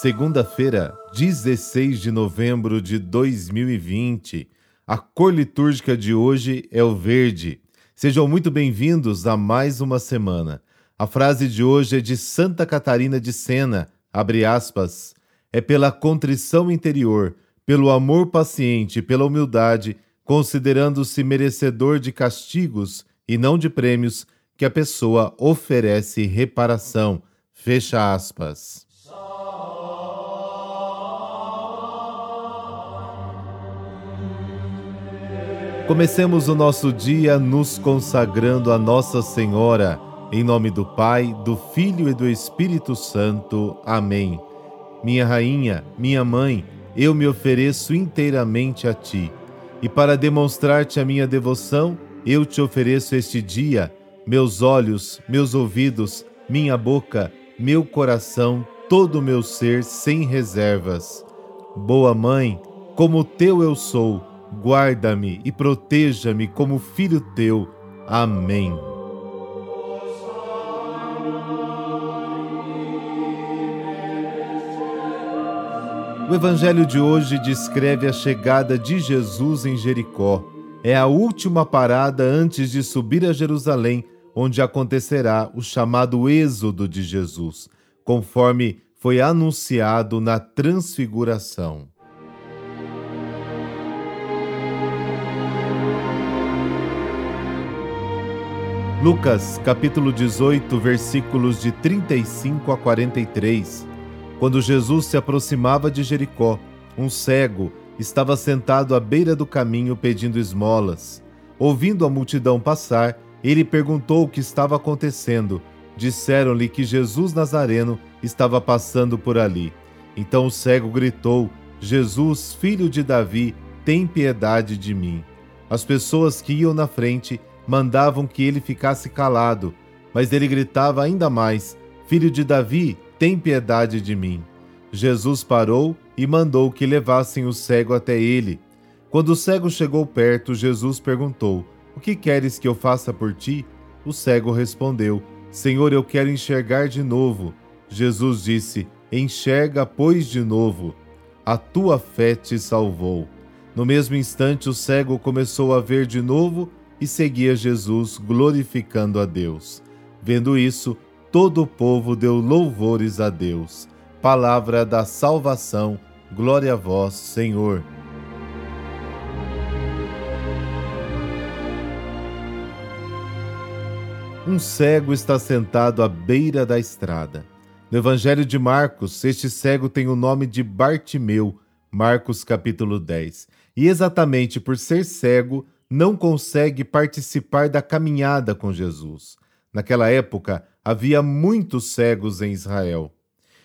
Segunda-feira, 16 de novembro de 2020. A cor litúrgica de hoje é o verde. Sejam muito bem-vindos a mais uma semana. A frase de hoje é de Santa Catarina de Sena, abre aspas, é pela contrição interior, pelo amor paciente, pela humildade, considerando-se merecedor de castigos e não de prêmios, que a pessoa oferece reparação. Fecha aspas. Comecemos o nosso dia nos consagrando a Nossa Senhora, em nome do Pai, do Filho e do Espírito Santo. Amém. Minha Rainha, minha Mãe, eu me ofereço inteiramente a Ti, e para demonstrar-te a minha devoção, eu te ofereço este dia meus olhos, meus ouvidos, minha boca, meu coração, todo o meu ser sem reservas. Boa Mãe, como teu eu sou, guarda-me e proteja-me como filho teu. Amém. O Evangelho de hoje descreve a chegada de Jesus em Jericó. É a última parada antes de subir a Jerusalém, onde acontecerá o chamado Êxodo de Jesus, conforme foi anunciado na Transfiguração. Lucas, capítulo 18, versículos de 35 a 43. Quando Jesus se aproximava de Jericó, um cego estava sentado à beira do caminho pedindo esmolas. Ouvindo a multidão passar, ele perguntou o que estava acontecendo. Disseram-lhe que Jesus Nazareno estava passando por ali. Então o cego gritou: Jesus, filho de Davi, tem piedade de mim. As pessoas que iam na frente mandavam que ele ficasse calado, mas ele gritava ainda mais: Filho de Davi, tem piedade de mim. Jesus parou e mandou que levassem o cego até ele. Quando o cego chegou perto, Jesus perguntou: O que queres que eu faça por ti? O cego respondeu: Senhor, eu quero enxergar de novo. Jesus disse: Enxerga, pois, de novo. A tua fé te salvou. No mesmo instante, o cego começou a ver de novo e seguia Jesus, glorificando a Deus. Vendo isso, todo o povo deu louvores a Deus. Palavra da salvação, glória a vós, Senhor. Um cego está sentado à beira da estrada. No Evangelho de Marcos, este cego tem o nome de Bartimeu, Marcos capítulo 10. E exatamente por ser cego, não consegue participar da caminhada com Jesus. Naquela época, havia muitos cegos em Israel.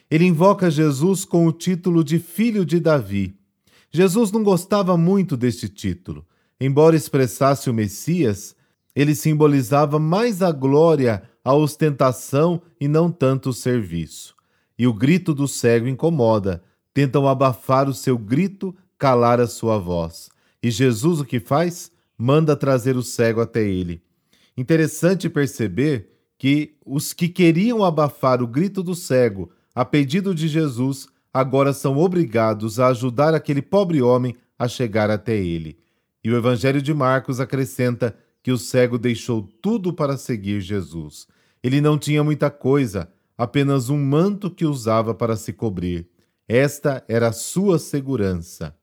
Ele invoca Jesus com o título de Filho de Davi. Jesus não gostava muito deste título. Embora expressasse o Messias, ele simbolizava mais a glória, a ostentação e não tanto o serviço. E o grito do cego incomoda. Tentam abafar o seu grito, calar a sua voz. E Jesus o que faz? Manda trazer o cego até ele. Interessante perceber que os que queriam abafar o grito do cego a pedido de Jesus agora são obrigados a ajudar aquele pobre homem a chegar até ele. E o Evangelho de Marcos acrescenta que o cego deixou tudo para seguir Jesus. Ele não tinha muita coisa, apenas um manto que usava para se cobrir. Esta era a sua segurança.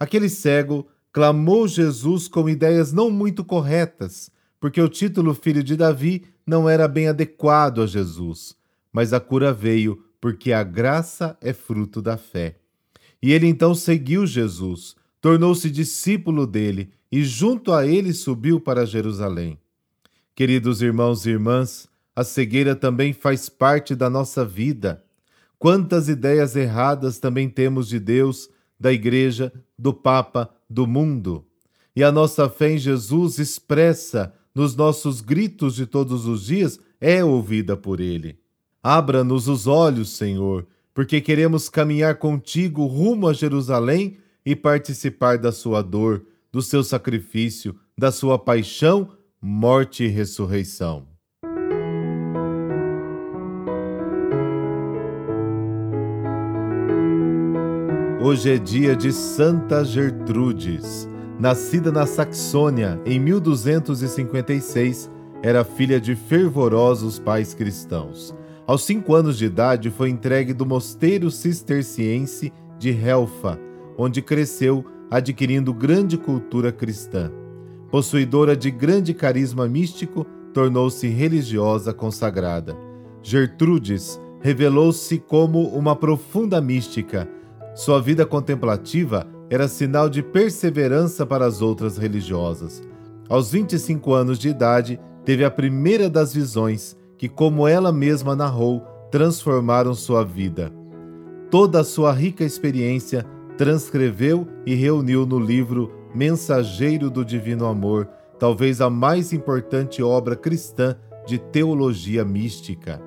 Aquele cego clamou Jesus com ideias não muito corretas, porque o título Filho de Davi não era bem adequado a Jesus. Mas a cura veio porque a graça é fruto da fé. E ele então seguiu Jesus, tornou-se discípulo dele e junto a ele subiu para Jerusalém. Queridos irmãos e irmãs, a cegueira também faz parte da nossa vida. Quantas ideias erradas também temos de Deus, da Igreja, do Papa, do mundo. E a nossa fé em Jesus expressa nos nossos gritos de todos os dias é ouvida por Ele. Abra-nos os olhos, Senhor, porque queremos caminhar contigo rumo a Jerusalém e participar da sua dor, do seu sacrifício, da sua paixão, morte e ressurreição. Hoje é dia de Santa Gertrudes. Nascida na Saxônia em 1256, era filha de fervorosos pais cristãos. Aos cinco anos de idade, foi entregue do mosteiro cisterciense de Helfa, onde cresceu, adquirindo grande cultura cristã. Possuidora de grande carisma místico, tornou-se religiosa consagrada. Gertrudes revelou-se como uma profunda mística sua vida contemplativa era sinal de perseverança para as outras religiosas. Aos 25 anos de idade, teve a primeira das visões que, como ela mesma narrou, transformaram sua vida. Toda a sua rica experiência transcreveu e reuniu no livro Mensageiro do Divino Amor, talvez a mais importante obra cristã de teologia mística.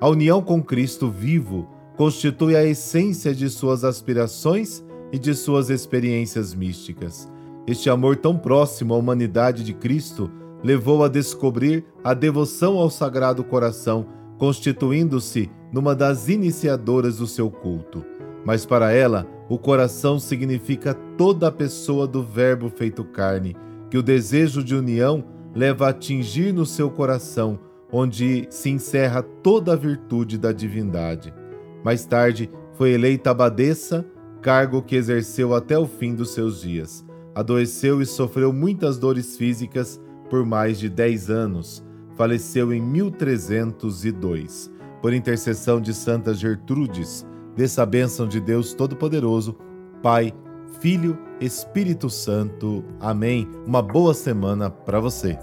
A união com Cristo vivo constitui a essência de suas aspirações e de suas experiências místicas. Este amor tão próximo à humanidade de Cristo levou a descobrir a devoção ao Sagrado Coração, constituindo-se numa das iniciadoras do seu culto. Mas para ela, o coração significa toda a pessoa do Verbo feito carne, que o desejo de união leva a atingir no seu coração, onde se encerra toda a virtude da divindade. Mais tarde, foi eleita abadesa, cargo que exerceu até o fim dos seus dias. Adoeceu e sofreu muitas dores físicas por mais de 10 anos. Faleceu em 1302. Por intercessão de Santa Gertrudes, dessa bênção de Deus Todo-Poderoso, Pai, Filho, Espírito Santo. Amém. Uma boa semana para você.